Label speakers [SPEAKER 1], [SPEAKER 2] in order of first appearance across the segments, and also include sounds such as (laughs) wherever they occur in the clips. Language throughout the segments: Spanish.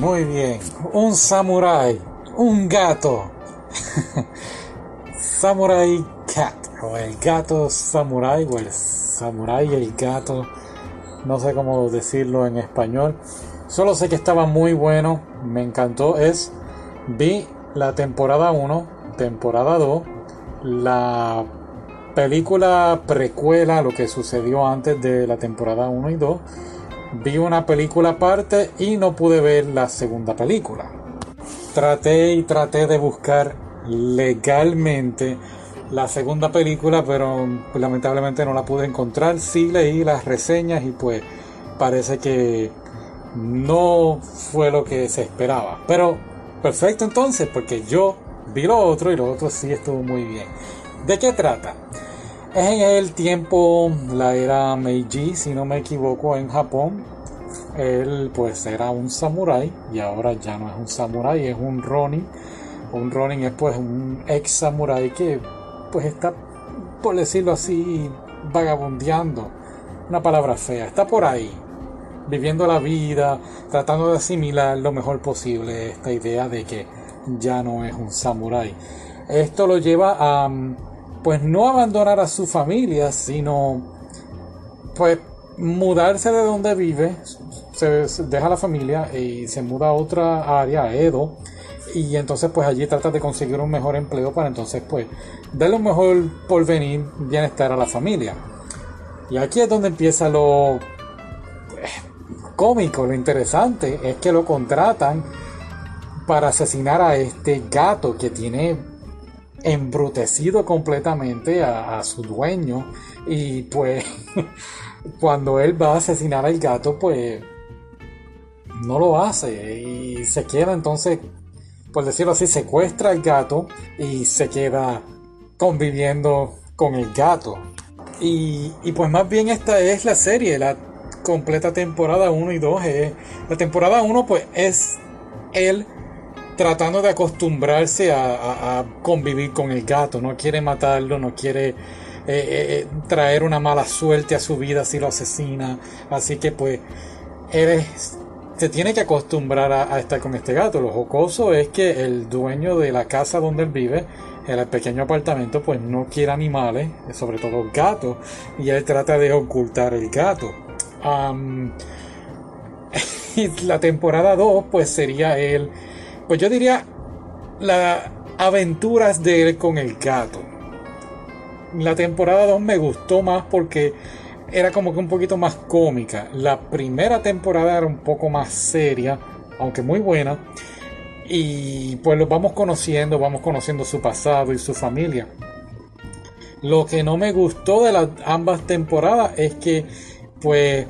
[SPEAKER 1] Muy bien. Un samurái. Un gato. (laughs) samurai Cat. O el gato samurai. O el samurai el gato. No sé cómo decirlo en español. Solo sé que estaba muy bueno. Me encantó. Es. Vi la temporada 1. Temporada 2. La película precuela. Lo que sucedió antes de la temporada 1 y 2 vi una película aparte y no pude ver la segunda película. Traté y traté de buscar legalmente la segunda película, pero lamentablemente no la pude encontrar. Sí leí las reseñas y pues parece que no fue lo que se esperaba. Pero perfecto entonces, porque yo vi lo otro y lo otro sí estuvo muy bien. ¿De qué trata? En el tiempo, la era Meiji, si no me equivoco, en Japón. Él pues era un samurái y ahora ya no es un samurái, es un ronin. Un ronin es pues un ex samurái que pues está, por decirlo así, vagabundeando. Una palabra fea, está por ahí, viviendo la vida, tratando de asimilar lo mejor posible esta idea de que ya no es un samurái. Esto lo lleva a pues no abandonar a su familia, sino pues mudarse de donde vive, se deja la familia y se muda a otra área, a Edo, y entonces pues allí trata de conseguir un mejor empleo para entonces pues darle un mejor porvenir, bienestar a la familia. Y aquí es donde empieza lo pues, cómico, lo interesante, es que lo contratan para asesinar a este gato que tiene embrutecido completamente a, su dueño. Y pues (laughs) cuando él va a asesinar al gato pues no lo hace. Y se queda entonces por decirlo así secuestra al gato y se queda conviviendo con el gato. Y, pues más bien esta es la serie la completa temporada 1 y 2 la temporada 1 pues es él tratando de acostumbrarse a, convivir con el gato. No quiere matarlo, no quiere eh, eh, eh, traer una mala suerte a su vida si lo asesina. Así que pues eres, se tiene que acostumbrar a, estar con este gato. Lo jocoso es que el dueño de la casa donde él vive, en el pequeño apartamento, pues no quiere animales, sobre todo gatos, y él trata de ocultar el gato. (laughs) y la temporada 2 pues sería él pues yo diría las aventuras de él con el gato. La temporada 2 me gustó más porque era como que un poquito más cómica. La primera temporada era un poco más seria, aunque muy buena. Y pues lo vamos conociendo, vamos conociendo su pasado y su familia. Lo que no me gustó de las ambas temporadas es que pues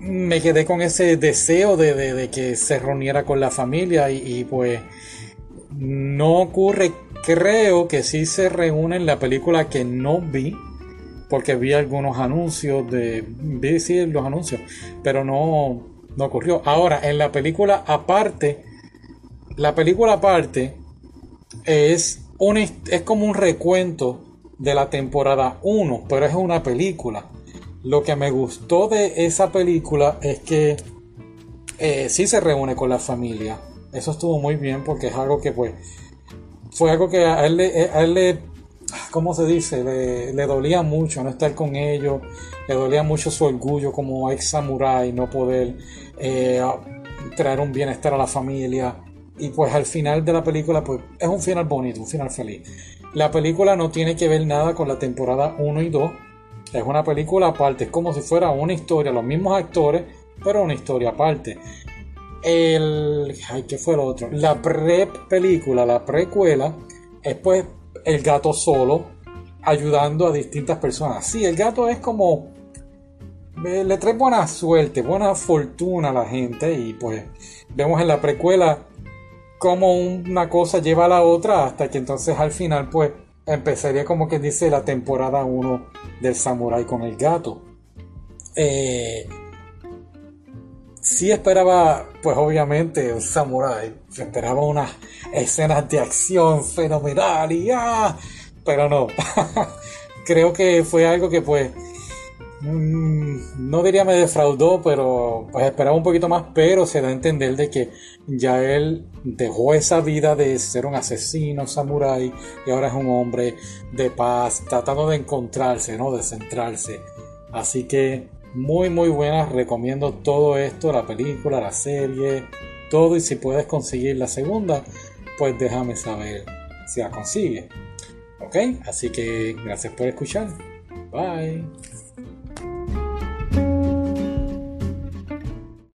[SPEAKER 1] me quedé con ese deseo de, que se reuniera con la familia y, pues no ocurre. Creo que sí se reúne en la película que no vi, porque vi algunos anuncios de. Vi sí los anuncios, pero no, no ocurrió. Ahora, en la película aparte, la película aparte es, un, es como un recuento de la temporada 1, pero es una película. Lo que me gustó de esa película es que eh, sí se reúne con la familia. Eso estuvo muy bien porque es algo que pues fue algo que a él, le, ¿cómo se dice? Le, dolía mucho no estar con ellos, le dolía mucho su orgullo como ex samurai, no poder eh, traer un bienestar a la familia. Y pues al final de la película, pues es un final bonito, un final feliz. La película no tiene que ver nada con la temporada 1 y 2 es una película aparte, es como si fuera una historia, los mismos actores, pero una historia aparte. El. Ay, ¿qué fue lo otro? La pre-película, la precuela, es pues el gato solo ayudando a distintas personas. Sí, el gato es como. Le trae buena suerte, buena fortuna a la gente y pues vemos en la precuela cómo una cosa lleva a la otra hasta que entonces al final pues empezaría como que dice la temporada 1 del Samurai con el gato. Eh, sí esperaba, pues obviamente, un Samurai. Esperaba unas escenas de acción fenomenal y ah, pero no. (laughs) Creo que fue algo que pues no diría me defraudó, pero pues esperaba un poquito más, pero se da a entender de que ya él dejó esa vida de ser un asesino samurái y ahora es un hombre de paz, tratando de encontrarse, ¿no? De centrarse. Así que muy muy buena, recomiendo todo esto, la película, la serie, todo y si puedes conseguir la segunda, pues déjame saber si la consigue. Ok, así que gracias por escuchar. Bye.